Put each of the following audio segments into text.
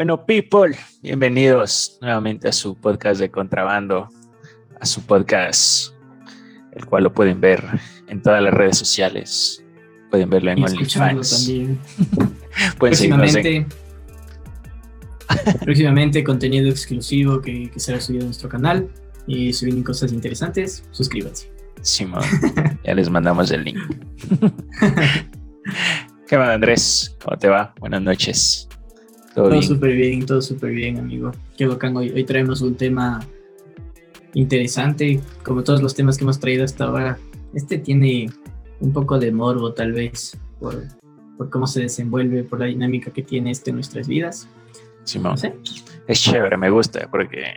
Bueno, people, bienvenidos nuevamente a su podcast de contrabando, a su podcast, el cual lo pueden ver en todas las redes sociales. Pueden verlo en OnlyFans. también. próximamente, próximamente contenido exclusivo que, será subido a nuestro canal y si vienen cosas interesantes, suscríbanse. Simón, ya les mandamos el link. ¿Qué va, Andrés? ¿Cómo te va? Buenas noches. Todo súper bien, todo súper bien, amigo. Qué bacán. Hoy, hoy traemos un tema interesante, como todos los temas que hemos traído hasta ahora. Este tiene un poco de morbo, tal vez, por, por cómo se desenvuelve, por la dinámica que tiene este en nuestras vidas. Simón. Es chévere, me gusta, porque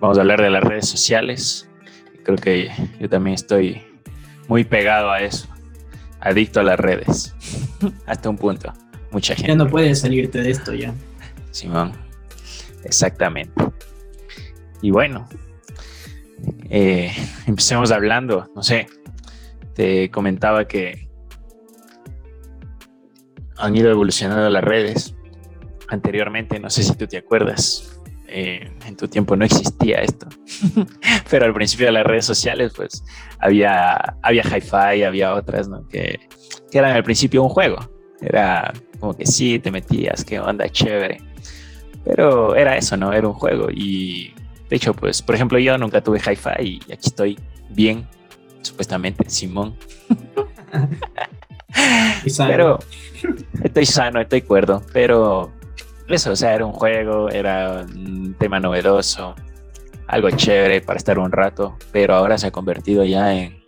vamos a hablar de las redes sociales. Creo que yo también estoy muy pegado a eso, adicto a las redes, hasta un punto. Mucha gente. Ya no puedes salirte de esto ya. Simón, exactamente. Y bueno, eh, empecemos hablando, no sé, te comentaba que han ido evolucionando las redes. Anteriormente, no sé si tú te acuerdas, eh, en tu tiempo no existía esto, pero al principio de las redes sociales, pues había, había hi-fi, había otras, ¿no? Que, que eran al principio un juego. Era como que sí, te metías, qué onda, chévere. Pero era eso, ¿no? Era un juego. Y de hecho, pues, por ejemplo, yo nunca tuve hi-fi y aquí estoy bien, supuestamente, Simón. pero estoy sano, estoy cuerdo. Pero eso, o sea, era un juego, era un tema novedoso, algo chévere para estar un rato, pero ahora se ha convertido ya en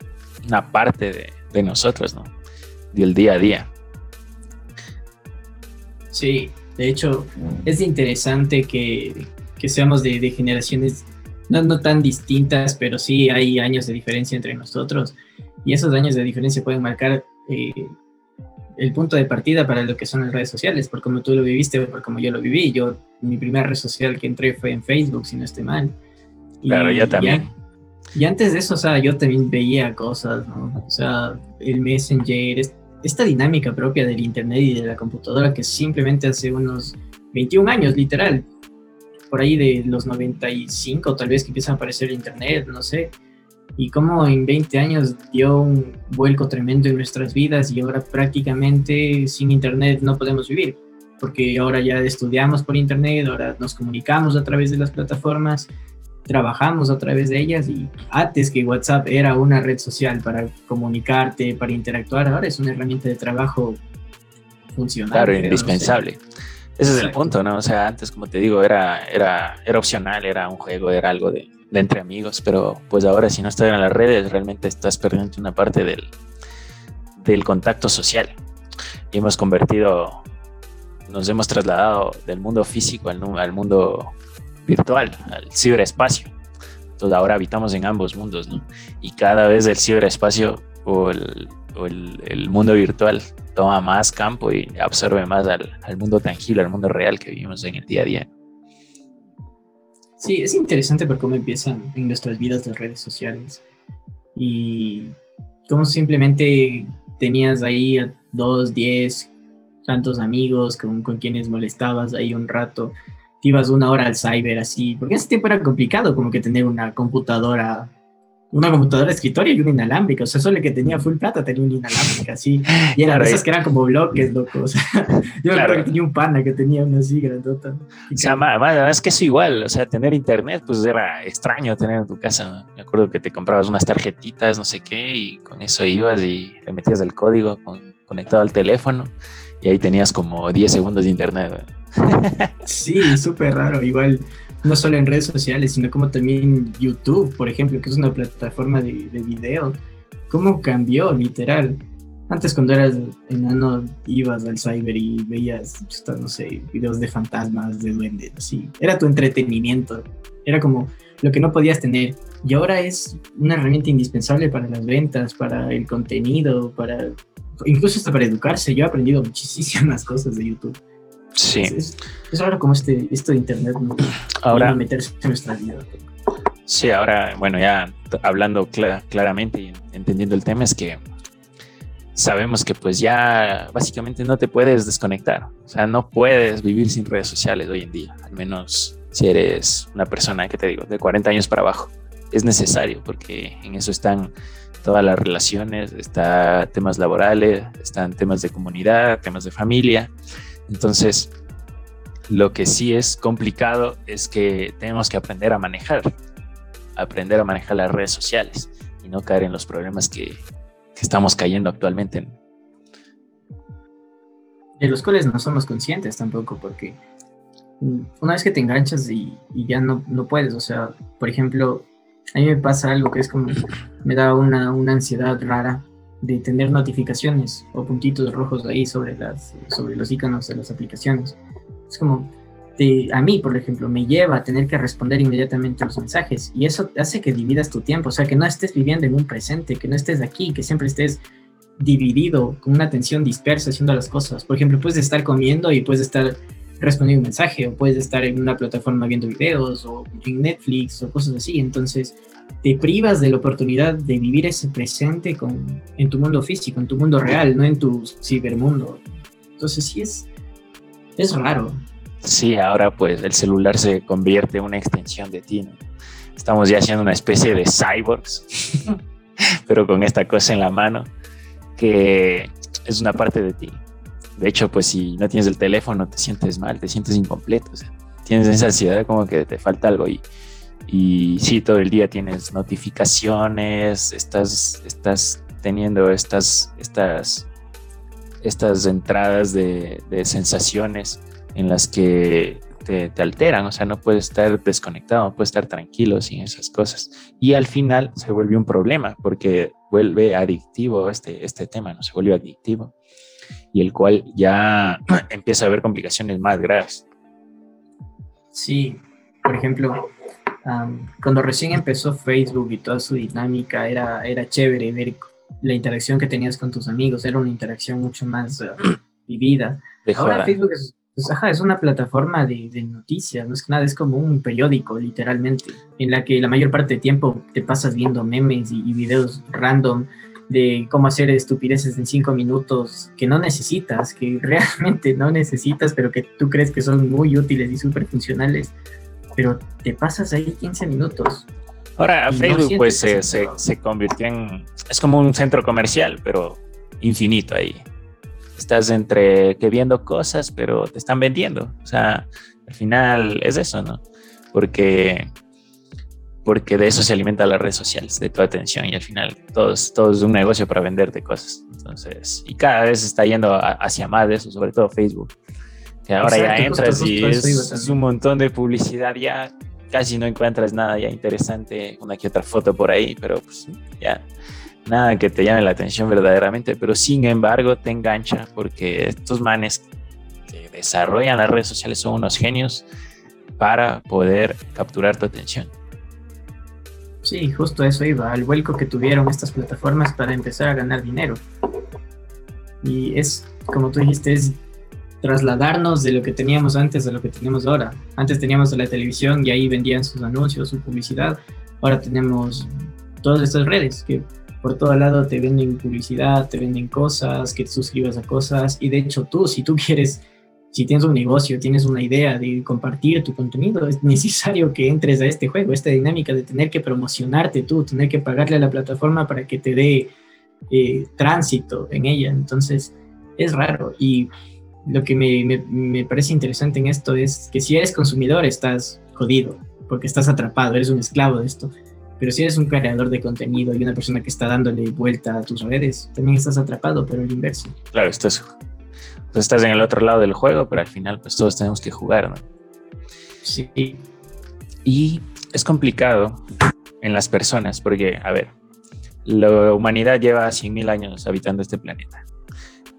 una parte de, de nosotros, ¿no? Del día a día. Sí, de hecho, es interesante que, seamos de, generaciones no, tan distintas, pero sí hay años de diferencia entre nosotros. Y esos años de diferencia pueden marcar eh, el punto de partida para lo que son las redes sociales, por como tú lo viviste, por como yo lo viví. Yo, mi primera red social que entré fue en Facebook, si no estoy mal. claro, yo también. y antes de eso, o sea, yo también veía cosas, ¿no? O sea, el Messenger, esta dinámica propia del Internet y de la computadora que simplemente hace unos 21 años, literal, por ahí de los 95 tal vez que empieza a aparecer el Internet, no sé, y cómo en 20 años dio un vuelco tremendo en nuestras vidas y ahora prácticamente sin Internet no podemos vivir, porque ahora ya estudiamos por Internet, ahora nos comunicamos a través de las plataformas trabajamos a través de ellas y antes que WhatsApp era una red social para comunicarte, para interactuar, ahora es una herramienta de trabajo funcional. Claro, indispensable. Ese es el punto, ¿no? O sea, antes, como te digo, era, era, era opcional, era un juego, era algo de, de entre amigos, pero pues ahora si no estás en las redes, realmente estás perdiendo una parte del, del contacto social. Y hemos convertido, nos hemos trasladado del mundo físico al, al mundo virtual, al ciberespacio. Entonces ahora habitamos en ambos mundos, ¿no? Y cada vez el ciberespacio o el, o el, mundo virtual toma más campo y absorbe más al, al, mundo tangible, al mundo real que vivimos en el día a día. Sí, es interesante ver cómo empiezan en nuestras vidas las redes sociales y cómo simplemente tenías ahí a dos, diez, tantos amigos con, con quienes molestabas ahí un rato te ibas una hora al cyber así, porque ese tiempo era complicado como que tener una computadora, una computadora de escritorio y una inalámbrica, o sea, solo el que tenía full plata tenía una inalámbrica así, y eran esas que eran como bloques, loco, o sea, yo claro. que tenía un pana que tenía una así grandota. O sea, es que es igual, o sea, tener internet pues era extraño tener en tu casa, me acuerdo que te comprabas unas tarjetitas, no sé qué, y con eso ibas y le metías el código conectado al teléfono, y ahí tenías como 10 segundos de internet. Sí, súper raro. Igual, no solo en redes sociales, sino como también YouTube, por ejemplo, que es una plataforma de, video. ¿Cómo cambió, literal? Antes cuando eras enano ibas al cyber y veías, no sé, videos de fantasmas, de duendes, así. Era tu entretenimiento. Era como lo que no podías tener. Y ahora es una herramienta indispensable para las ventas, para el contenido, para incluso hasta para educarse. Yo he aprendido muchísimas cosas de YouTube. Sí. Es, raro como este, esto de Internet ahora meterse en nuestra vida. Sí, ahora, bueno, ya hablando claramente y entendiendo el tema, es que sabemos que pues ya básicamente no te puedes desconectar, o sea, no puedes vivir sin redes sociales hoy en día, al menos si eres una persona, que te digo, de 40 años para abajo. Es necesario porque en eso están todas las relaciones, están temas laborales, están temas de comunidad, temas de familia. Entonces, lo que sí es complicado es que tenemos que aprender a manejar, aprender a manejar las redes sociales y no caer en los problemas que, estamos cayendo actualmente. De los cuales no somos conscientes tampoco, porque una vez que te enganchas y, ya no, no, puedes, o sea, por ejemplo, a mí me pasa algo que es como, me da una, una ansiedad rara de tener notificaciones o puntitos rojos ahí sobre, las, sobre los iconos de las aplicaciones. Es como, a mí, por ejemplo, me lleva a tener que responder inmediatamente los mensajes y eso hace que dividas tu tiempo, o sea, que no estés viviendo en un presente, que no estés aquí, que siempre estés dividido, con una atención dispersa haciendo las cosas. Por ejemplo, puedes estar comiendo y puedes estar respondiendo un mensaje o puedes estar en una plataforma viendo videos o en Netflix o cosas así. Entonces, te privas de la oportunidad de vivir ese presente con, en tu mundo físico, en tu mundo real, no en tu cibermundo. Entonces, sí es, es raro. Sí, ahora pues el celular se convierte en una extensión de ti. Estamos ya haciendo una especie de cyborgs, pero con esta cosa en la mano, que es una parte de ti. De hecho, pues si no tienes el teléfono, te sientes mal, te sientes incompleto. tienes esa ansiedad como que te falta algo y, y sí, todo el día tienes notificaciones, estás, estás teniendo estas, estas, estas entradas de, de sensaciones en las que te, alteran, o sea, no puedes estar desconectado, no puedes estar tranquilo sin esas cosas. Y al final se vuelve un problema porque vuelve adictivo este, este tema, ¿no? Se vuelve adictivo y el cual ya empieza a haber complicaciones más graves. Sí, por ejemplo, cuando recién empezó Facebook y toda su dinámica, era, era chévere ver la interacción que tenías con tus amigos, era una interacción mucho más uh, vivida. Ahora Facebook es, pues, ajá, es una plataforma de, de, noticias, no es que nada, es como un periódico, literalmente, en la que la mayor parte del tiempo te pasas viendo memes y, videos random de cómo hacer estupideces en cinco minutos que no necesitas, que realmente no necesitas, pero que tú crees que son muy útiles y súper funcionales, pero te pasas ahí 15 minutos. Ahora Facebook pues se, se, se convirtió en, es como un centro comercial, pero infinito ahí estás entre que viendo cosas, pero te están vendiendo. O sea, al final es eso, ¿no? Porque, porque de eso se alimenta las redes sociales, de tu atención y al final todo es, todo es un negocio para venderte cosas. Entonces, y cada vez está yendo hacia más de eso, sobre todo Facebook. Que ahora ya entras y es, un montón de publicidad, ya casi no encuentras nada ya interesante, una que otra foto por ahí, pero pues ya nada que te llame la atención verdaderamente, pero sin embargo te engancha porque estos manes que desarrollan las redes sociales son unos genios para poder capturar tu atención. Sí, justo eso iba, al vuelco que tuvieron estas plataformas para empezar a ganar dinero. Y es, como tú dijiste, es trasladarnos de lo que teníamos antes a lo que tenemos ahora. Antes teníamos la televisión y ahí vendían sus anuncios, su publicidad. Ahora tenemos todas estas redes que por todo lado te venden publicidad, te venden cosas, que te suscribas a cosas. Y de hecho tú, si tú quieres, si tienes un negocio, tienes una idea de compartir tu contenido, es necesario que entres a este juego, esta dinámica de tener que promocionarte tú, tener que pagarle a la plataforma para que te dé eh, tránsito en ella. Entonces, es raro. Y lo que me, me, me parece interesante en esto es que si eres consumidor estás jodido, porque estás atrapado, eres un esclavo de esto pero si eres un creador de contenido y una persona que está dándole vuelta a tus redes, también estás atrapado, pero el inverso. Claro, estás, pues estás en el otro lado del juego, pero al final pues todos tenemos que jugar, ¿no? Sí. Y es complicado en las personas porque, a ver, la humanidad lleva 100.000 años habitando este planeta,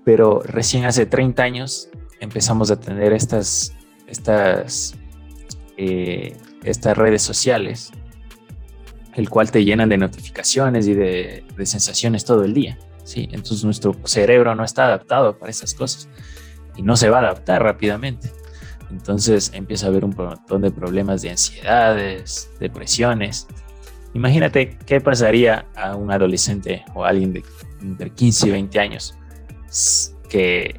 pero recién hace 30 años empezamos a tener estas, estas, eh, estas redes sociales el cual te llenan de notificaciones y de, sensaciones todo el día. ¿Sí? Entonces nuestro cerebro no está adaptado para esas cosas y no se va a adaptar rápidamente. Entonces empieza a haber un montón de problemas de ansiedades, depresiones, Imagínate qué pasaría a un adolescente o a alguien de entre 15 y 20 años que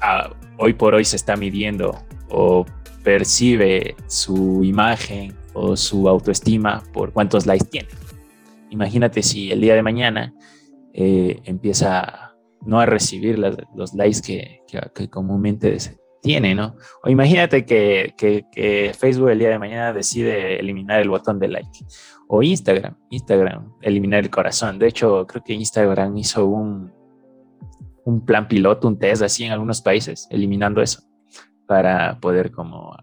ah, hoy por hoy se está midiendo o percibe su imagen o su autoestima por cuántos likes tiene. Imagínate si el día de mañana eh, empieza no a recibir los likes que, comúnmente tiene, ¿no? O imagínate que, que, Facebook el día de mañana decide eliminar el botón de like. O Instagram, Instagram, eliminar el corazón. De hecho, creo que Instagram hizo un, un plan piloto, un test así en algunos países, eliminando eso para poder como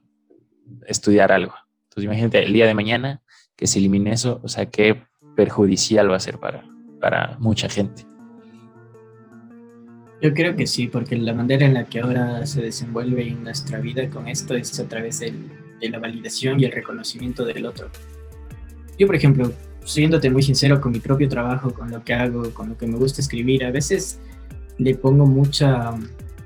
estudiar algo. Entonces imagínate el día de mañana que se elimine eso, o sea, qué perjudicial va a ser para, para mucha gente. Yo creo que sí, porque la manera en la que ahora se desenvuelve en nuestra vida con esto es a través de la validación y el reconocimiento del otro. Yo, por ejemplo, siéndote muy sincero con mi propio trabajo, con lo que hago, con lo que me gusta escribir, a veces le pongo mucha,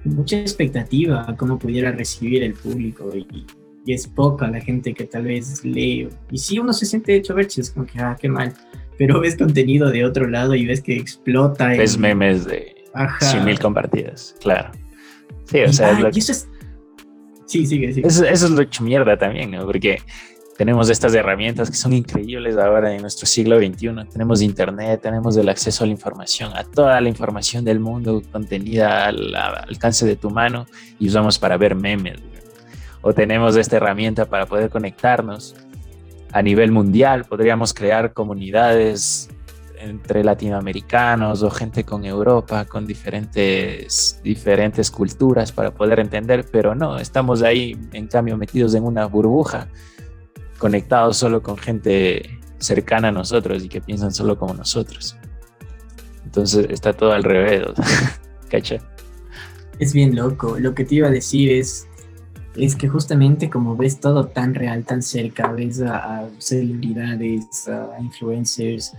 mucha expectativa a cómo pudiera recibir el público y, es poca la gente que tal vez lee. Y si uno se siente hecho ver, es como que, ah, qué mal. Pero ves contenido de otro lado y ves que explota. Ves memes de 100 mil compartidas, claro. Sí, o sea, es eso es... Sí, sigue, sigue. Eso, eso, es lo hecho mierda también, ¿no? Porque tenemos estas herramientas que son increíbles ahora en nuestro siglo XXI. Tenemos internet, tenemos el acceso a la información, a toda la información del mundo contenida al, alcance de tu mano y usamos para ver memes. O tenemos esta herramienta para poder conectarnos a nivel mundial. Podríamos crear comunidades entre latinoamericanos o gente con Europa, con diferentes, diferentes culturas para poder entender, pero no, estamos ahí en cambio metidos en una burbuja conectados solo con gente cercana a nosotros y que piensan solo como nosotros. Entonces está todo al revés, ¿cacha? Es bien loco. Lo que te iba a decir es, es que justamente como ves todo tan real, tan cerca, ves a, celebridades, a influencers,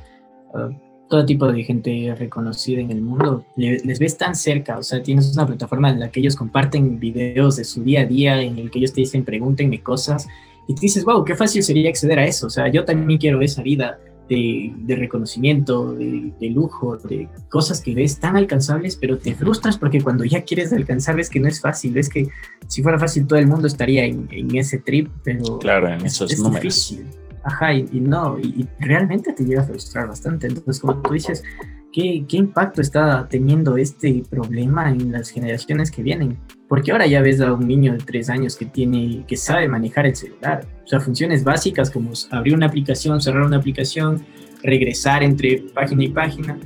a todo tipo de gente reconocida en el mundo, les ves tan cerca, o sea, tienes una plataforma en la que ellos comparten videos de su día a día, en el que ellos te dicen, pregúntenme cosas, y te dices, wow, qué fácil sería acceder a eso. O sea, yo también quiero esa vida de, reconocimiento, de, lujo, de cosas que ves tan alcanzables, pero te frustras porque cuando ya quieres alcanzar ves que no es fácil. Ves que si fuera fácil todo el mundo estaría en, ese trip, pero claro, en esos es Difícil. Ajá, y, no, y, realmente te llega a frustrar bastante. Entonces, como tú dices, ¿qué, ¿qué impacto está teniendo este problema en las generaciones que vienen? Porque ahora ya ves a un niño de tres años que tiene, que sabe manejar el celular. O sea, funciones básicas como abrir una aplicación, cerrar una aplicación, regresar entre página y página.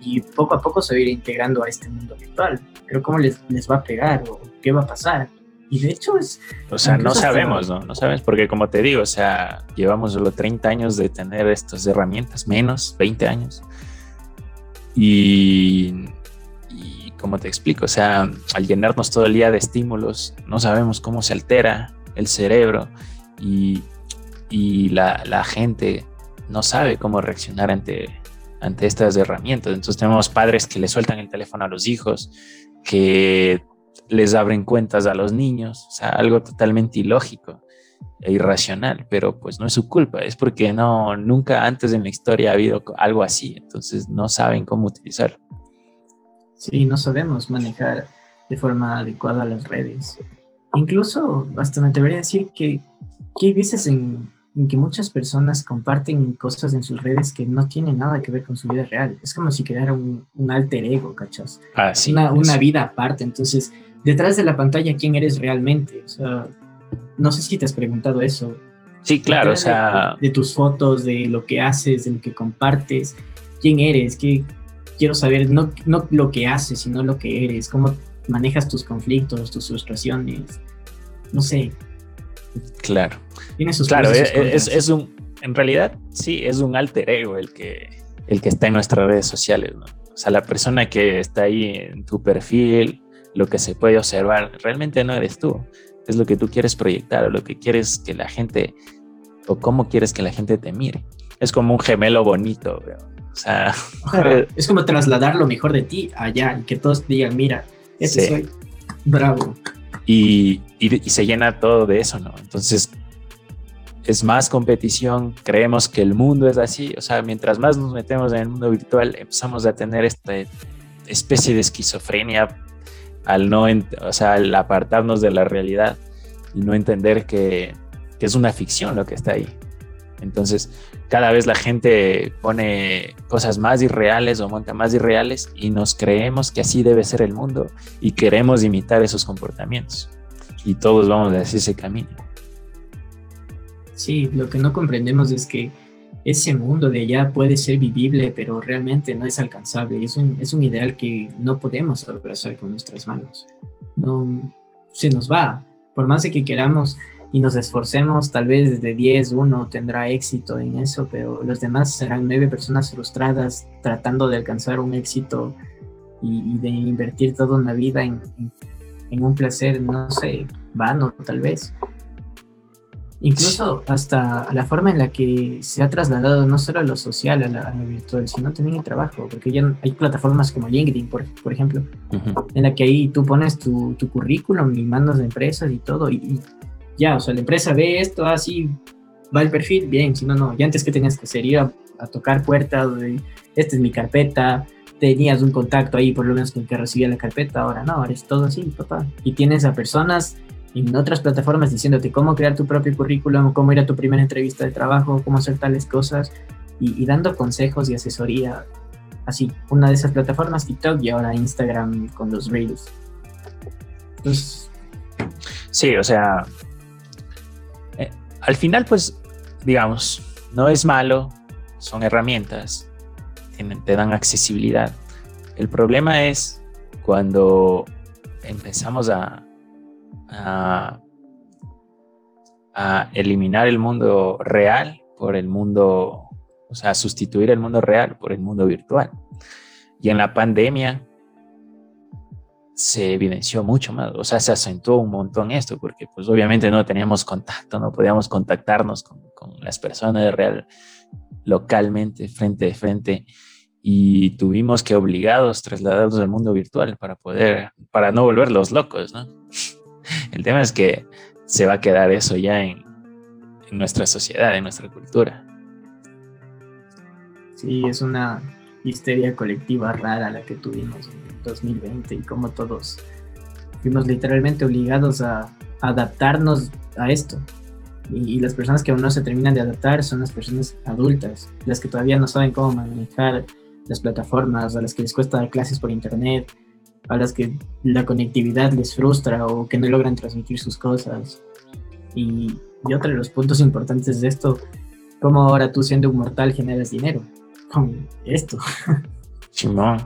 Y poco a poco se va a ir integrando a este mundo virtual. Pero ¿cómo les, les va a pegar o qué va a pasar? Y de hecho es... O sea, no sabemos, ¿no? No sabemos porque como te digo, o sea, llevamos solo 30 años de tener estas herramientas, menos 20 años. Y como te explico, o sea, al llenarnos todo el día de estímulos, no sabemos cómo se altera el cerebro y, la, gente no sabe cómo reaccionar ante, ante estas herramientas. Entonces tenemos padres que le sueltan el teléfono a los hijos, que les abren cuentas a los niños, o sea, algo totalmente ilógico e irracional, pero pues no es su culpa, es porque no, nunca antes en la historia ha habido algo así, entonces no saben cómo utilizarlo. Sí, no sabemos manejar de forma adecuada las redes. Incluso hasta me atrevería a decir que, hay veces en, que muchas personas comparten cosas en sus redes que no tienen nada que ver con su vida real. Es como si creara un, alter ego, ¿cachas? Ah, sí, una, una vida aparte. Entonces, detrás de la pantalla, ¿quién eres realmente? O sea, no sé si te has preguntado eso. Sí, claro, o sea... De, de, tus fotos, de lo que haces, de lo que compartes, quién eres, qué, quiero saber no, no lo que haces, sino lo que eres, cómo manejas tus conflictos, tus frustraciones, no sé. Claro. Tiene sus claro, es, es, un, en realidad sí, es un alter ego el que, el que está en nuestras redes sociales, ¿no? O sea, la persona que está ahí en tu perfil, lo que se puede observar, realmente no eres tú. Es lo que tú quieres proyectar o lo que quieres que la gente, o cómo quieres que la gente te mire. Es como un gemelo bonito, o sea, es como trasladar lo mejor de ti allá y que todos digan, mira, ese soy bravo. Y, y, se llena todo de eso, ¿no? Entonces, es más competición, creemos que el mundo es así, o sea, mientras más nos metemos en el mundo virtual, empezamos a tener esta especie de esquizofrenia al no, o sea, al apartarnos de la realidad y no entender que, que es una ficción lo que está ahí. Entonces, cada vez la gente pone cosas más irreales o monta más irreales y nos creemos que así debe ser el mundo y queremos imitar esos comportamientos. Y todos vamos a ese camino. Sí, lo que no comprendemos es que ese mundo de allá puede ser vivible, pero realmente no es alcanzable. Es un, es un ideal que no podemos abrazar con nuestras manos. No, se nos va. Por más de que queramos y nos esforcemos, tal vez de 10 uno tendrá éxito en eso, pero los demás serán nueve personas frustradas tratando de alcanzar un éxito y, de invertir toda una vida en, en, un placer, no sé, vano tal vez. Incluso hasta la forma en la que se ha trasladado no solo a lo social, a, lo virtual, sino también el trabajo, porque ya hay plataformas como LinkedIn, por, por ejemplo, en la que ahí tú pones tu, tu currículum y mandas de empresas y todo, y, ya, o sea, la empresa ve esto, así va el perfil, bien, si no, no, ya antes que tenías que hacer ir a, tocar puertas, esta es mi carpeta, tenías un contacto ahí por lo menos con el que recibía la carpeta, ahora no, ahora es todo así, papá. Y tienes a personas en otras plataformas diciéndote cómo crear tu propio currículum, cómo ir a tu primera entrevista de trabajo, cómo hacer tales cosas y, y dando consejos y asesoría. Así, una de esas plataformas, TikTok y ahora Instagram con los Reels. Sí, o sea, al final, pues, digamos, no es malo, son herramientas, te dan accesibilidad. El problema es cuando empezamos a, a, eliminar el mundo real por el mundo, o sea, sustituir el mundo real por el mundo virtual. Y en la pandemia se evidenció mucho más, o sea, se acentuó un montón esto, porque pues obviamente no teníamos contacto, no podíamos contactarnos con, las personas de real localmente, frente a frente, y tuvimos que obligados trasladarnos al mundo virtual para poder, para no volverlos locos, ¿no? El tema es que se va a quedar eso ya en, en nuestra sociedad, en nuestra cultura. Sí, es una histeria colectiva rara la que tuvimos 2020 y como todos fuimos literalmente obligados a, adaptarnos a esto. Y, las personas que aún no se terminan de adaptar son las personas adultas, las que todavía no saben cómo manejar las plataformas, a las que les cuesta dar clases por internet, a las que la conectividad les frustra o que no logran transmitir sus cosas. Y, y otro de los puntos importantes de esto, cómo ahora tú siendo un mortal generas dinero con esto. Simón,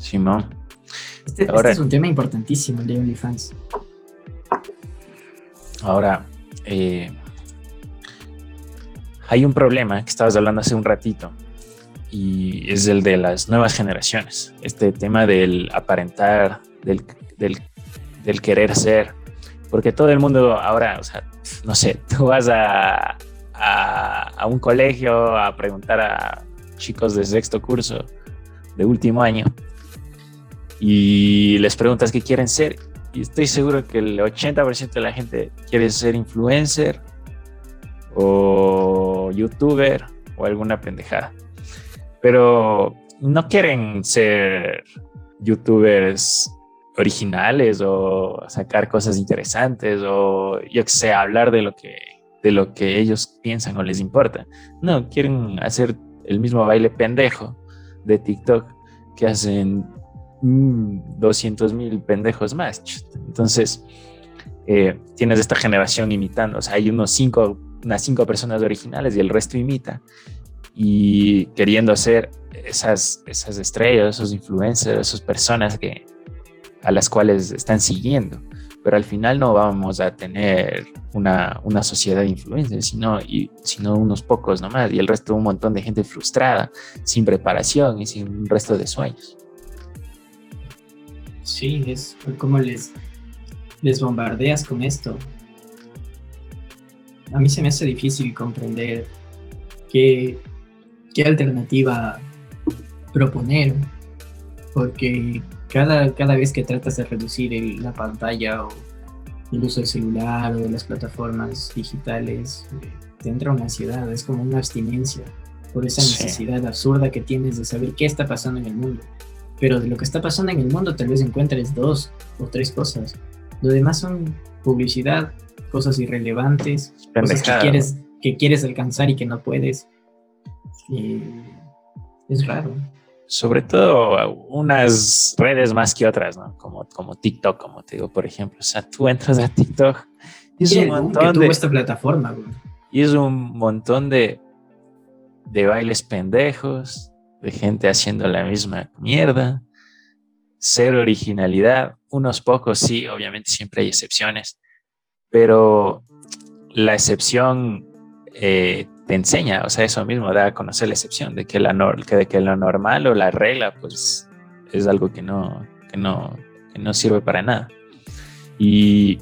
Simón. Este, este, es un tema importantísimo, el de OnlyFans. Ahora, eh, hay un problema que estabas hablando hace un ratito y es el de las nuevas generaciones. Este tema del aparentar, del, del, querer ser, porque todo el mundo ahora, o sea, no sé, tú vas a, a, a un colegio a preguntar a chicos de sexto curso, de último año, y les preguntas qué quieren ser. Y estoy seguro que el 80% de la gente quiere ser influencer o youtuber o alguna pendejada. Pero no quieren ser youtubers originales o sacar cosas interesantes o yo que sé, hablar de lo que de lo que ellos piensan o les importa. No, quieren hacer el mismo baile pendejo de TikTok que hacen 200 mil pendejos más. Entonces, eh, tienes esta generación imitando. O sea, hay unos cinco, unas cinco personas originales y el resto imita. Y queriendo hacer esas, esas estrellas, esos influencers, esas personas que, a las cuales están siguiendo. Pero al final no vamos a tener una, una sociedad de influencers, sino, y, sino unos pocos nomás. Y el resto un montón de gente frustrada, sin preparación y sin un resto de sueños. Sí, es como les, les bombardeas con esto. A mí se me hace difícil comprender qué, qué alternativa proponer, porque cada, cada vez que tratas de reducir la pantalla o el uso del celular o de las plataformas digitales, eh, te entra una ansiedad, es como una abstinencia por esa necesidad absurda que tienes de saber qué está pasando en el mundo. Pero de lo que está pasando en el mundo tal vez encuentres dos o tres cosas. Lo demás son publicidad, cosas irrelevantes, cosas que quieres, que quieres alcanzar y que no puedes. es raro. Sobre todo unas redes más que otras, ¿no? Como, como TikTok, como te digo, por ejemplo. O sea, tú entras a TikTok y es un montón de... esta plataforma, Y es un montón de, de bailes pendejos, de gente haciendo la misma mierda, cero originalidad, unos pocos sí, obviamente siempre hay excepciones, pero la excepción eh, te enseña, o sea, eso mismo da a conocer la excepción, de que, la que, de que lo normal o la regla, pues es algo que no, que no, que no sirve para nada. Y,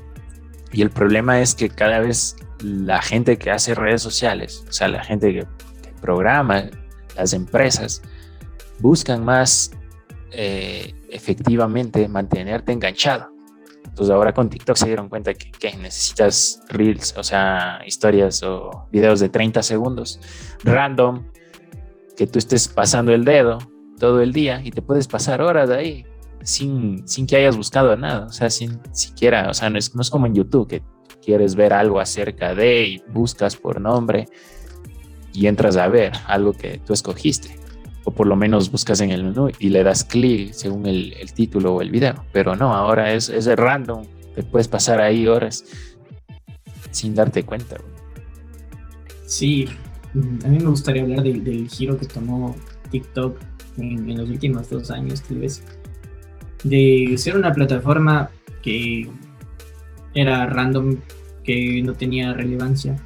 y el problema es que cada vez la gente que hace redes sociales, o sea, la gente que, programa, las empresas, buscan más eh, efectivamente mantenerte enganchado. Entonces ahora con TikTok se dieron cuenta que, necesitas reels, o sea, historias o videos de 30 segundos, random, que tú estés pasando el dedo todo el día y te puedes pasar horas de ahí sin, sin que hayas buscado nada, o sea, sin siquiera, o sea, no es, no es como en YouTube que quieres ver algo acerca de y buscas por nombre y entras a ver algo que tú escogiste o por lo menos buscas en el menú y le das clic según el, título o el video. Pero no, ahora es, es random, te puedes pasar ahí horas sin darte cuenta. Sí, a mí me gustaría hablar del giro que tomó TikTok en, los últimos dos años, tal vez, de ser una plataforma que era random, que no tenía relevancia,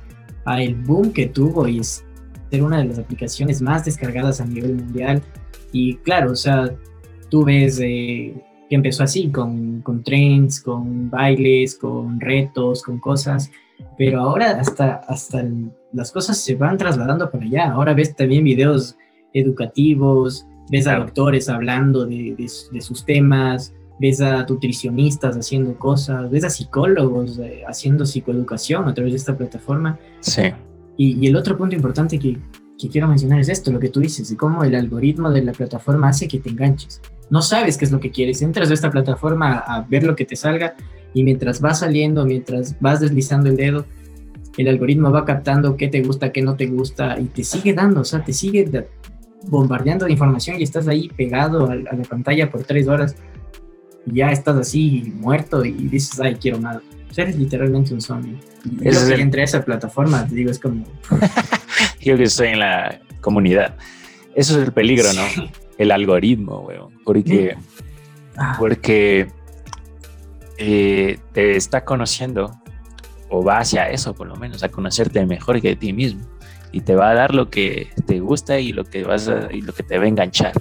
a el boom que tuvo y es ser una de las aplicaciones más descargadas a nivel mundial. Y claro, o sea, tú ves eh, que empezó así, con, con trends, con bailes, con retos, con cosas, pero ahora hasta, hasta las cosas se van trasladando para allá. Ahora ves también videos educativos, ves a doctores hablando de, de, sus temas, ves a nutricionistas haciendo cosas, ves a psicólogos eh, haciendo psicoeducación a través de esta plataforma. Sí. Y, el otro punto importante que, quiero mencionar es esto, lo que tú dices, de cómo el algoritmo de la plataforma hace que te enganches. No sabes qué es lo que quieres, entras a esta plataforma a, ver lo que te salga y mientras vas saliendo, mientras vas deslizando el dedo, el algoritmo va captando qué te gusta, qué no te gusta y te sigue dando, o sea, te sigue bombardeando de información y estás ahí pegado a, la pantalla por tres horas y ya estás así muerto y dices, ay, quiero más. eres literalmente un zombie. Eso es entre esa plataforma, te digo, es como... Yo que estoy en la comunidad. Eso es el peligro, ¿no? El algoritmo, weón. Porque, ah. porque eh, te está conociendo, o va hacia eso por lo menos, a conocerte mejor que de ti mismo. Y te va a dar lo que te gusta y lo que, vas y lo que te va a enganchar.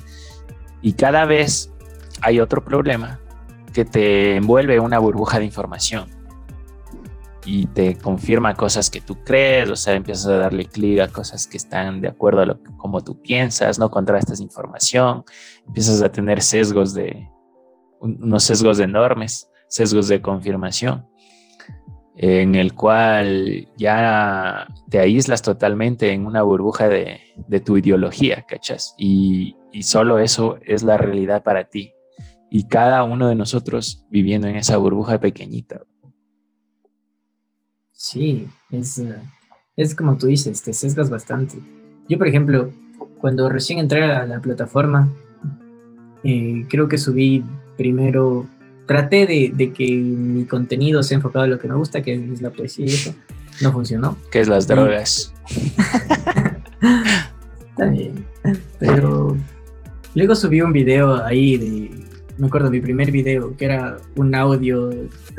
Y cada vez hay otro problema que te envuelve una burbuja de información y te confirma cosas que tú crees, o sea, empiezas a darle clic a cosas que están de acuerdo a lo que, como tú piensas, no contrastas información, empiezas a tener sesgos de, unos sesgos enormes, sesgos de confirmación, en el cual ya te aíslas totalmente en una burbuja de, tu ideología, ¿cachas? Y, y solo eso es la realidad para ti. Y cada uno de nosotros viviendo en esa burbuja pequeñita. Sí, es, es como tú dices, te sesgas bastante. Yo, por ejemplo, cuando recién entré a la plataforma, eh, creo que subí primero, traté de, que mi contenido sea enfocado a lo que me gusta, que es la poesía y eso. No funcionó. Que es las drogas. También. Pero luego subí un video ahí de, me acuerdo, mi primer video, que era un audio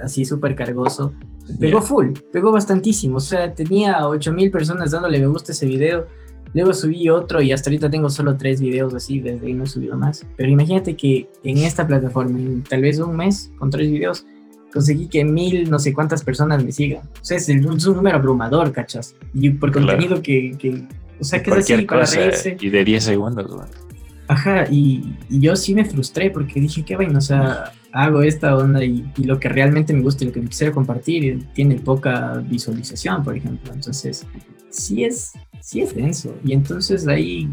así súper cargoso Pegó full, pegó bastantísimo. O sea, tenía 8000 personas dándole me gusta a ese video. Luego subí otro y hasta ahorita tengo solo tres videos así, desde ahí no he subido más. Pero imagínate que en esta plataforma, en tal vez un mes, con tres videos, conseguí que mil no sé cuántas personas me sigan. O sea, es, un, número abrumador, ¿cachas? Y por contenido que, que, o sea, que es así para reírse. Y de 10 segundos, güey. Ajá, y, y, yo sí me frustré porque dije, qué vaina, o sea, hago esta onda y, lo que realmente me gusta y lo que quisiera compartir tiene poca visualización, por ejemplo. Entonces, sí es, sí es denso. Y entonces ahí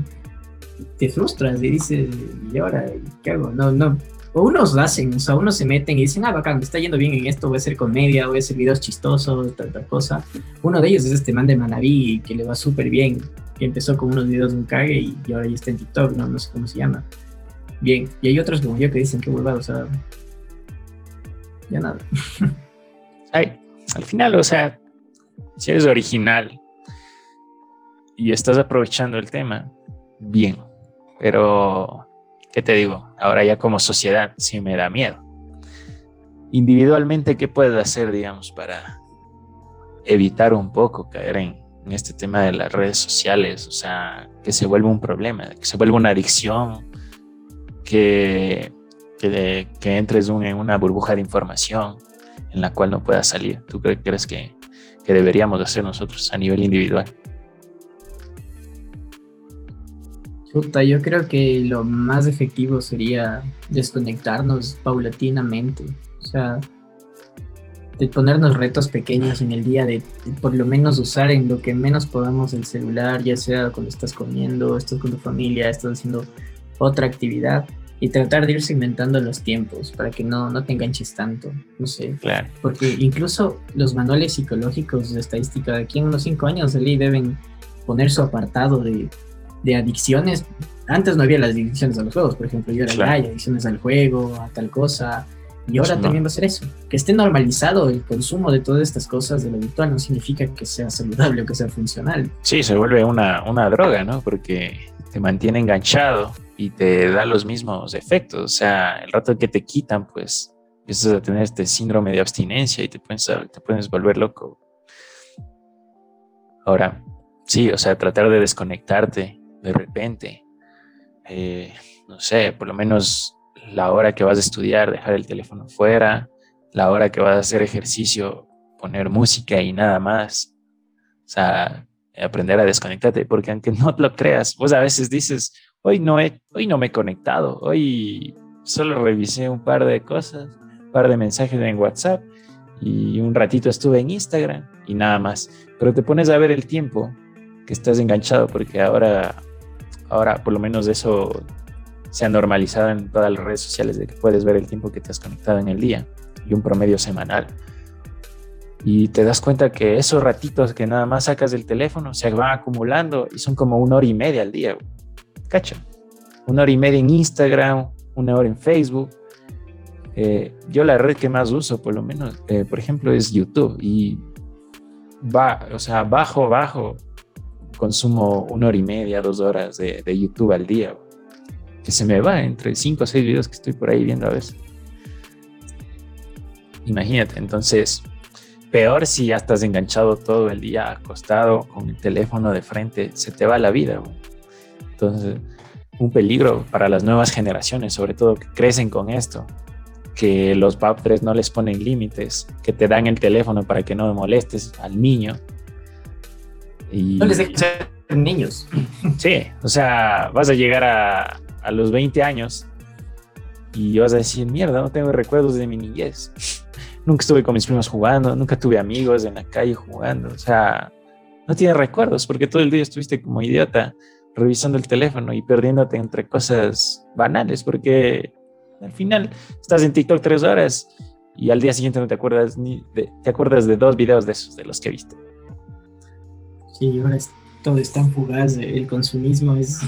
te frustras y dices, ¿y ahora qué hago? No, no. O unos lo hacen, o sea, unos se meten y dicen, ah, bacán, me está yendo bien en esto, voy a hacer comedia, voy a hacer videos chistosos, tal cosa. Uno de ellos es este man de Manaví, que le va súper bien, que empezó con unos videos de un cague y, ahora ya está en TikTok, no, no sé cómo se llama. Bien, y hay otros como yo que dicen que huevado, o sea, ya nada. Ay, al final, o sea, si eres original y estás aprovechando el tema, bien. Pero, ¿qué te digo? Ahora ya como sociedad sí me da miedo. Individualmente, ¿qué puedes hacer, digamos, para evitar un poco caer en, este tema de las redes sociales? O sea, que se vuelva un problema, que se vuelva una adicción, que, que, entres en una burbuja de información en la cual no puedas salir. ¿Tú crees que, que deberíamos hacer nosotros a nivel individual? yo creo que lo más efectivo sería desconectarnos paulatinamente. O sea, de ponernos retos pequeños en el día, de, por lo menos usar en lo que menos podamos el celular, ya sea cuando estás comiendo, estás con tu familia, estás haciendo otra actividad y tratar de ir segmentando los tiempos para que no, no te enganches tanto, no sé. Claro. Porque incluso los manuales psicológicos de estadística de aquí en unos cinco años de ley deben poner su apartado de de adicciones. Antes no había las adicciones a los juegos, por ejemplo, yo era hay adicciones al juego, a tal cosa. Y ahora también va a ser eso. Que esté normalizado el consumo de todas estas cosas de lo virtual no significa que sea saludable o que sea funcional. Sí, se vuelve una, una droga, ¿no? Porque te mantiene enganchado y te da los mismos efectos. O sea, el rato que te quitan, pues empiezas a tener este síndrome de abstinencia y te puedes, te puedes volver loco. Ahora, sí, o sea, tratar de desconectarte de repente, eh, no sé, por lo menos la hora que vas a estudiar, dejar el teléfono fuera, la hora que vas a hacer ejercicio, poner música y nada más. O sea, aprender a desconectarte, porque aunque no lo creas, vos a veces dices, hoy no, he, hoy no me he conectado, hoy solo revisé un par de cosas, un par de mensajes en WhatsApp y un ratito estuve en Instagram y nada más. Pero te pones a ver el tiempo que estás enganchado porque ahora ahora por lo menos eso se ha normalizado en todas las redes sociales de que puedes ver el tiempo que te has conectado en el día y un promedio semanal. Y te das cuenta que esos ratitos que nada más sacas del teléfono se van acumulando y son como una hora y media al día. Cacha. Una hora y media en Instagram, una hora en Facebook. Eh, yo la red que más uso, por lo menos, eh, por ejemplo, es YouTube. Y va, o sea, bajo, bajo consumo una hora y media, dos horas de, YouTube al día, que se me va entre cinco o seis videos que estoy por ahí viendo a veces. Imagínate, entonces, peor si ya estás enganchado todo el día, acostado con el teléfono de frente, se te va la vida. Entonces, un peligro para las nuevas generaciones, sobre todo que crecen con esto, que los padres no les ponen límites, que te dan el teléfono para que no molestes al niño no les dejes ser niños. Sí, o sea, vas a llegar a, a los 20 años y vas a decir, mierda, no tengo recuerdos de mi niñez. nunca estuve con mis primos jugando, nunca tuve amigos en la calle jugando. O sea, no tienes recuerdos porque todo el día estuviste como idiota revisando el teléfono y perdiéndote entre cosas banales porque al final estás en TikTok tres horas y al día siguiente no te acuerdas ni de, te acuerdas de dos videos de esos de los que viste. Sí, ahora todo es tan fugaz, el consumismo es,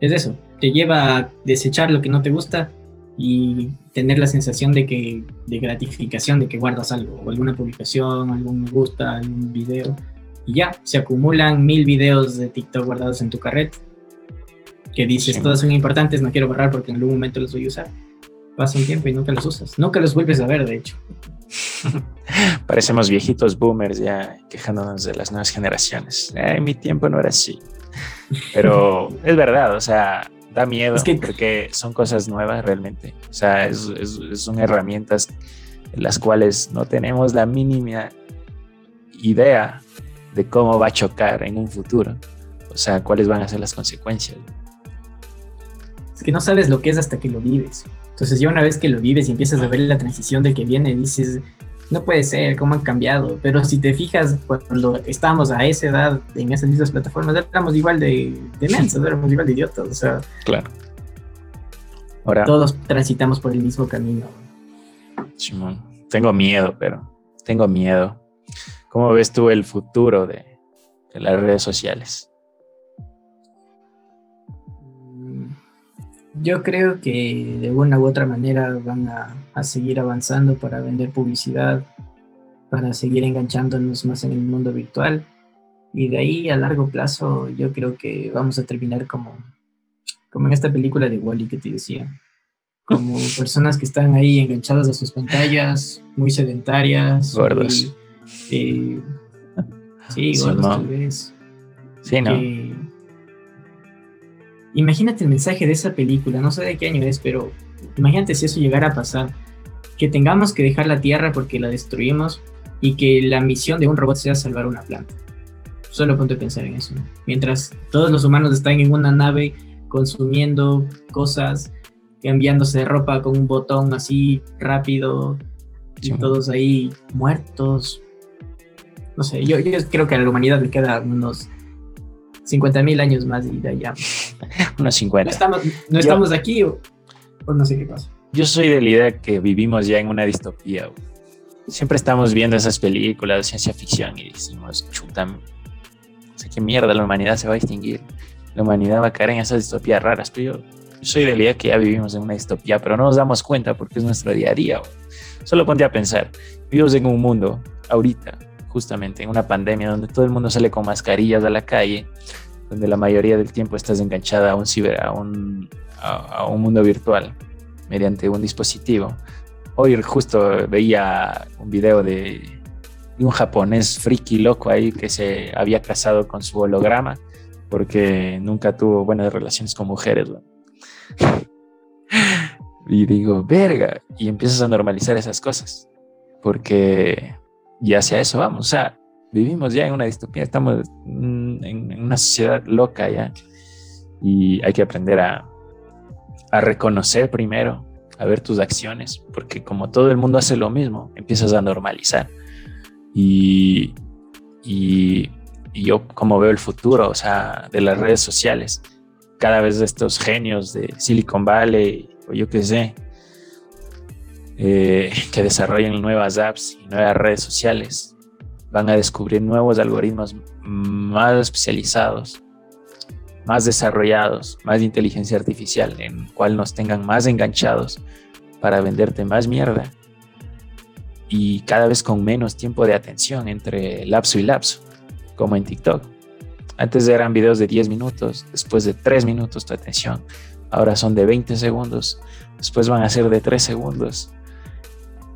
es eso, te lleva a desechar lo que no te gusta y tener la sensación de que de gratificación de que guardas algo o alguna publicación algún me gusta algún video y ya se acumulan mil videos de TikTok guardados en tu carrete que dices todos son importantes no quiero borrar porque en algún momento los voy a usar pasa un tiempo y nunca los usas nunca los vuelves a ver de hecho Parecemos viejitos boomers ya quejándonos de las nuevas generaciones. en mi tiempo no era así. Pero es verdad, o sea, da miedo porque son cosas nuevas realmente. O sea, son herramientas en las cuales no tenemos la mínima idea de cómo va a chocar en un futuro. O sea, cuáles van a ser las consecuencias. Es que no sabes lo que es hasta que lo vives. Entonces ya una vez que lo vives y empiezas a ver la transición del que viene, dices, no puede ser, cómo han cambiado. Pero si te fijas, cuando estábamos a esa edad en esas mismas plataformas, éramos igual de, de mensos, éramos igual de idiotas. O sea, Claro. todos transitamos por el mismo camino. Simón, tengo miedo, pero tengo miedo. ¿Cómo ves tú el futuro de, de las redes sociales? Yo creo que de una u otra manera van a, a, seguir avanzando para vender publicidad, para seguir enganchándonos más en el mundo virtual. Y de ahí a largo plazo yo creo que vamos a terminar como, como en esta película de Wally que te decía. Como personas que están ahí enganchadas a sus pantallas, muy sedentarias. Gordos. Y, eh, sí, gordos sí, tal vez. Sí, ¿no? Que, imagínate el mensaje de esa película, no sé de qué año es, pero imagínate si eso llegara a pasar, que tengamos que dejar la Tierra porque la destruimos y que la misión de un robot sea salvar una planta. Solo ponte a pensar en eso. Mientras todos los humanos están en una nave consumiendo cosas, cambiándose de ropa con un botón así rápido y todos ahí muertos. No sé, yo, yo creo que a la humanidad le queda unos 50 mil años más y de allá. Unos 50. No estamos, no estamos yo, aquí o, o, no sé qué pasa. Yo soy de la idea que vivimos ya en una distopía. Siempre estamos viendo esas películas de ciencia ficción y decimos, chuta, no sé qué mierda, la humanidad se va a extinguir. La humanidad va a caer en esas distopías raras. Pero yo, soy de la idea que ya vivimos en una distopía, pero no nos damos cuenta porque es nuestro día a día. Solo ponte a pensar, vivimos en un mundo ahorita justamente en una pandemia donde todo el mundo sale con mascarillas a la calle, donde la mayoría del tiempo estás enganchada a un ciber, a un, a un mundo virtual mediante un dispositivo. Hoy justo veía un video de, un japonés friki loco ahí que se había casado con su holograma porque nunca tuvo buenas relaciones con mujeres. y digo, verga, y empiezas a normalizar esas cosas porque y hacia eso vamos. O sea, vivimos ya en una distopía, estamos en una sociedad loca ya. Y hay que aprender a, a reconocer primero, a ver tus acciones, porque como todo el mundo hace lo mismo, empiezas a normalizar. Y, y, yo como veo el futuro, o sea, de las redes sociales, cada vez estos genios de Silicon Valley, o yo qué sé, eh, que desarrollen nuevas apps y nuevas redes sociales. Van a descubrir nuevos algoritmos más especializados, más desarrollados, más inteligencia artificial, en cual nos tengan más enganchados para venderte más mierda y cada vez con menos tiempo de atención entre lapso y lapso, como en TikTok. Antes eran videos de 10 minutos, después de 3 minutos tu atención, ahora son de 20 segundos, después van a ser de 3 segundos,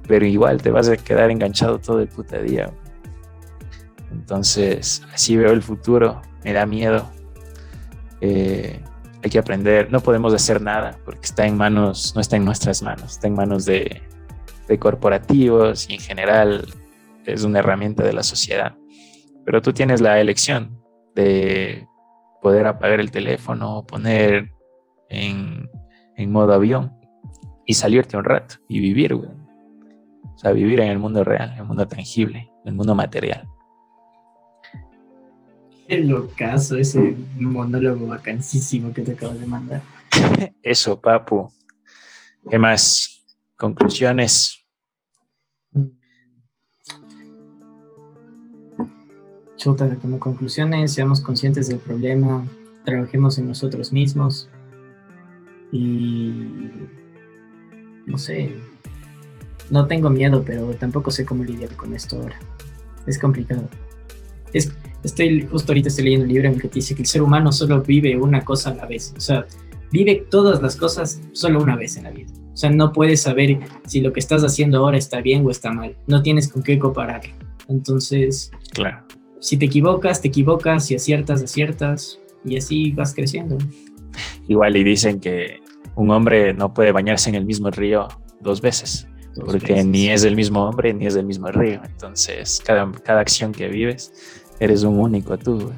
pero igual te vas a quedar enganchado todo el puta día. Entonces, así veo el futuro, me da miedo. Eh, hay que aprender, no podemos hacer nada porque está en manos, no está en nuestras manos, está en manos de, corporativos y en general es una herramienta de la sociedad. Pero tú tienes la elección de poder apagar el teléfono, poner en, en modo avión y salirte un rato y vivir. O sea, vivir en el mundo real, en el mundo tangible, en el mundo material. Qué locazo ese monólogo vacancísimo que te acabo de mandar. Eso, papu. ¿Qué más? Conclusiones. Chuta, como conclusiones, seamos conscientes del problema, trabajemos en nosotros mismos y no sé, no tengo miedo, pero tampoco sé cómo lidiar con esto ahora. Es complicado. Es, estoy, justo ahorita estoy leyendo un libro en el que dice que el ser humano solo vive una cosa a la vez. O sea, vive todas las cosas solo una vez en la vida. O sea, no puedes saber si lo que estás haciendo ahora está bien o está mal. No tienes con qué comparar. Entonces, claro. si te equivocas, te equivocas, si aciertas, aciertas, y así vas creciendo. Igual y dicen que un hombre no puede bañarse en el mismo río dos veces porque veces. ni es el mismo hombre ni es del mismo río. Entonces, cada, cada acción que vives, eres un único tú.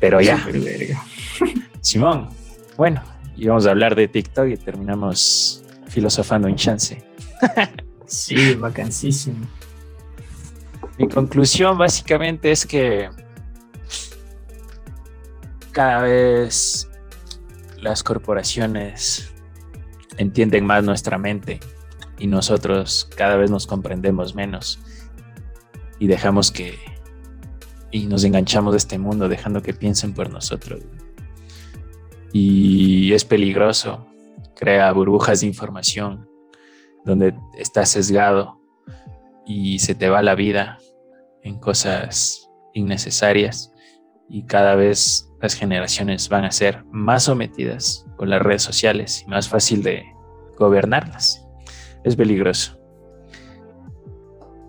Pero ya. Simón, bueno, íbamos a hablar de TikTok y terminamos filosofando en chance. Sí, vacancísimo. Mi conclusión básicamente es que cada vez las corporaciones entienden más nuestra mente y nosotros cada vez nos comprendemos menos y dejamos que y nos enganchamos de este mundo dejando que piensen por nosotros. Y es peligroso, crea burbujas de información donde estás sesgado y se te va la vida en cosas innecesarias y cada vez las generaciones van a ser más sometidas con las redes sociales y más fácil de gobernarlas. Es peligroso.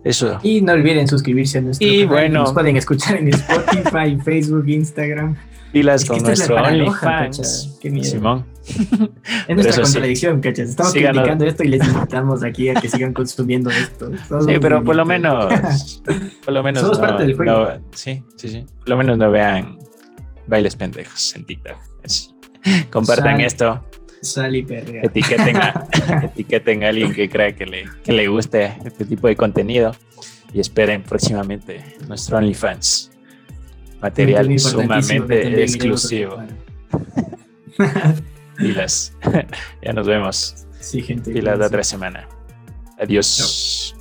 Eso. Y no olviden suscribirse a nuestro y Bueno, Nos pueden escuchar en Spotify, Facebook, Instagram. Pilas con nuestro OnlyFans. Simón. Es nuestra contradicción, cachas. Estamos criticando esto y les invitamos aquí a que sigan consumiendo esto. sí, pero por lo menos. Por lo menos. Somos parte del juego. sí, sí, sí. Por lo menos no vean bailes pendejos en TikTok. Compartan esto. Sal y perrea. Etiqueten a, etiqueten a alguien que crea que le, que le guste este tipo de contenido y esperen próximamente nuestro OnlyFans. Material sumamente exclusivo. Pilas. ya nos vemos. Sí, gente. Pilas la otra semana. Adiós.